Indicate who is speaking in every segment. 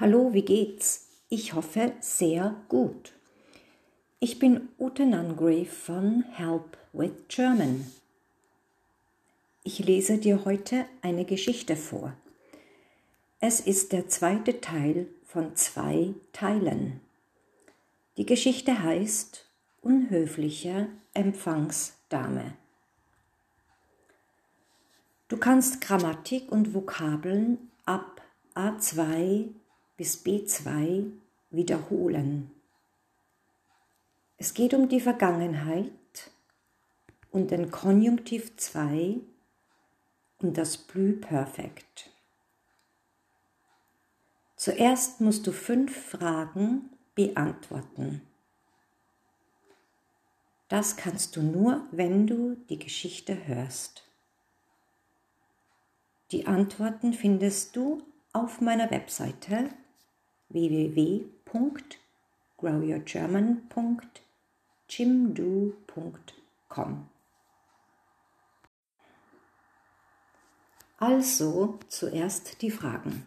Speaker 1: Hallo, wie geht's? Ich hoffe sehr gut. Ich bin Ute Nungrave von Help with German. Ich lese dir heute eine Geschichte vor. Es ist der zweite Teil von zwei Teilen. Die Geschichte heißt Unhöfliche Empfangsdame. Du kannst Grammatik und Vokabeln ab A2 bis B2 wiederholen. Es geht um die Vergangenheit und den Konjunktiv 2 und das Plüperfekt. Zuerst musst du fünf Fragen beantworten. Das kannst du nur, wenn du die Geschichte hörst. Die Antworten findest du auf meiner Webseite www.growyourgerman.jimdo.com. Also zuerst die Fragen.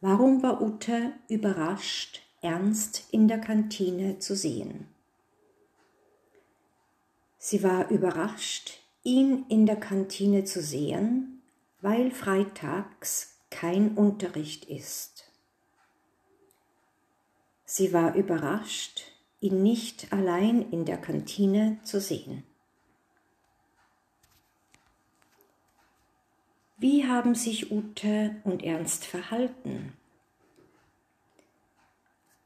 Speaker 1: Warum war Ute überrascht, Ernst in der Kantine zu sehen? Sie war überrascht, ihn in der Kantine zu sehen, weil freitags kein Unterricht ist. Sie war überrascht, ihn nicht allein in der Kantine zu sehen. Wie haben sich Ute und Ernst verhalten?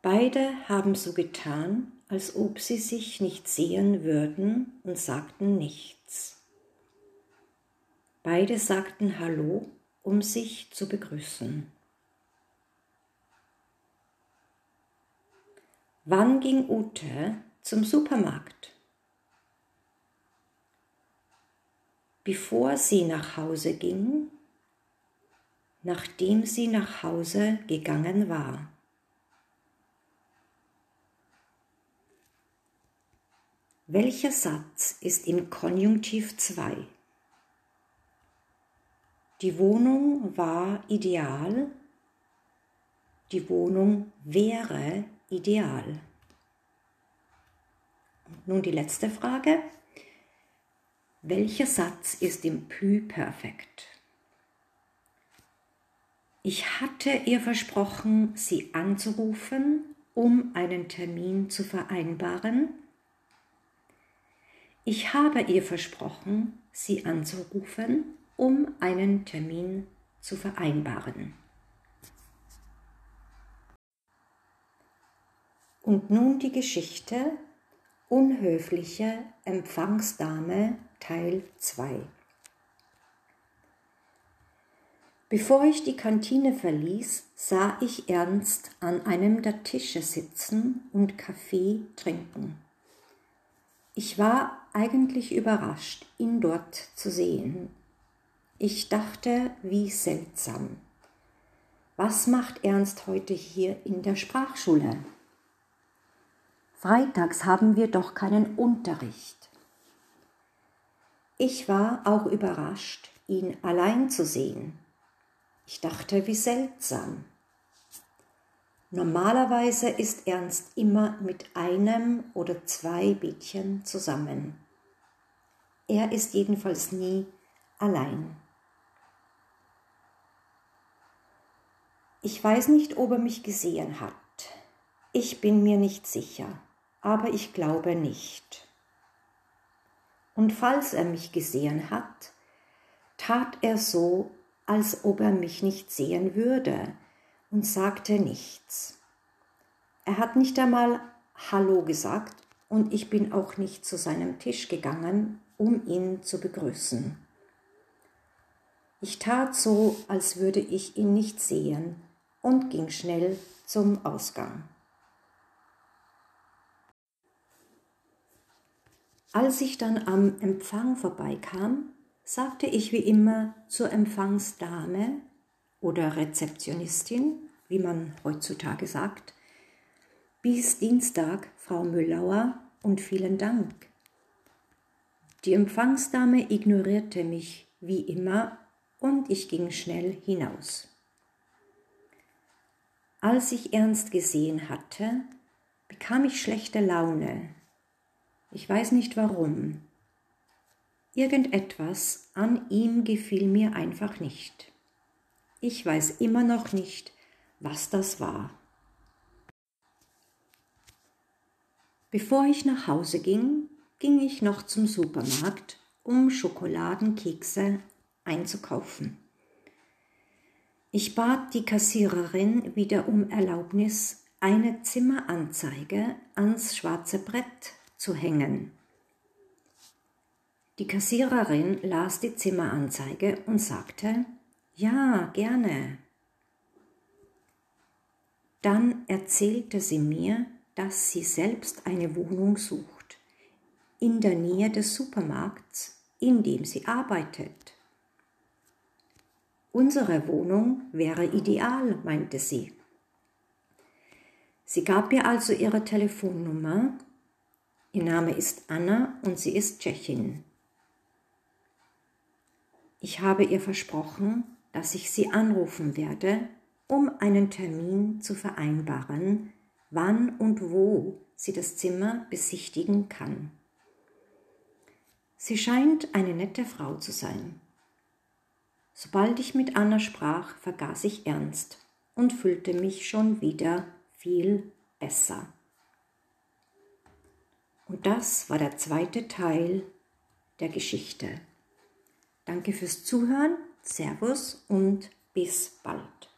Speaker 1: Beide haben so getan, als ob sie sich nicht sehen würden und sagten nichts. Beide sagten Hallo, um sich zu begrüßen. Wann ging Ute zum Supermarkt? bevor sie nach Hause ging, nachdem sie nach Hause gegangen war. Welcher Satz ist im Konjunktiv 2? Die Wohnung war ideal, die Wohnung wäre ideal. Nun die letzte Frage. Welcher Satz ist im Plü-Perfekt? Ich hatte ihr versprochen, sie anzurufen, um einen Termin zu vereinbaren. Ich habe ihr versprochen, sie anzurufen, um einen Termin zu vereinbaren. Und nun die Geschichte Unhöfliche Empfangsdame Teil 2 Bevor ich die Kantine verließ, sah ich Ernst an einem der Tische sitzen und Kaffee trinken. Ich war eigentlich überrascht, ihn dort zu sehen. Ich dachte, wie seltsam. Was macht Ernst heute hier in der Sprachschule? Freitags haben wir doch keinen Unterricht. Ich war auch überrascht, ihn allein zu sehen. Ich dachte, wie seltsam. Normalerweise ist Ernst immer mit einem oder zwei Mädchen zusammen. Er ist jedenfalls nie allein. Ich weiß nicht, ob er mich gesehen hat. Ich bin mir nicht sicher, aber ich glaube nicht. Und falls er mich gesehen hat, tat er so, als ob er mich nicht sehen würde und sagte nichts. Er hat nicht einmal Hallo gesagt und ich bin auch nicht zu seinem Tisch gegangen, um ihn zu begrüßen. Ich tat so, als würde ich ihn nicht sehen und ging schnell zum Ausgang. Als ich dann am Empfang vorbeikam, sagte ich wie immer zur Empfangsdame oder Rezeptionistin, wie man heutzutage sagt, bis Dienstag, Frau Müllauer, und vielen Dank. Die Empfangsdame ignorierte mich wie immer und ich ging schnell hinaus. Als ich Ernst gesehen hatte, bekam ich schlechte Laune. Ich weiß nicht warum. Irgendetwas an ihm gefiel mir einfach nicht. Ich weiß immer noch nicht, was das war. Bevor ich nach Hause ging, ging ich noch zum Supermarkt, um Schokoladenkekse einzukaufen. Ich bat die Kassiererin wieder um Erlaubnis, eine Zimmeranzeige ans schwarze Brett zu hängen. Die Kassiererin las die Zimmeranzeige und sagte, ja, gerne. Dann erzählte sie mir, dass sie selbst eine Wohnung sucht, in der Nähe des Supermarkts, in dem sie arbeitet. Unsere Wohnung wäre ideal, meinte sie. Sie gab mir also ihre Telefonnummer. Ihr Name ist Anna und sie ist Tschechin. Ich habe ihr versprochen, dass ich sie anrufen werde, um einen Termin zu vereinbaren, wann und wo sie das Zimmer besichtigen kann. Sie scheint eine nette Frau zu sein. Sobald ich mit Anna sprach, vergaß ich ernst und fühlte mich schon wieder viel besser. Und das war der zweite Teil der Geschichte. Danke fürs Zuhören, Servus und bis bald.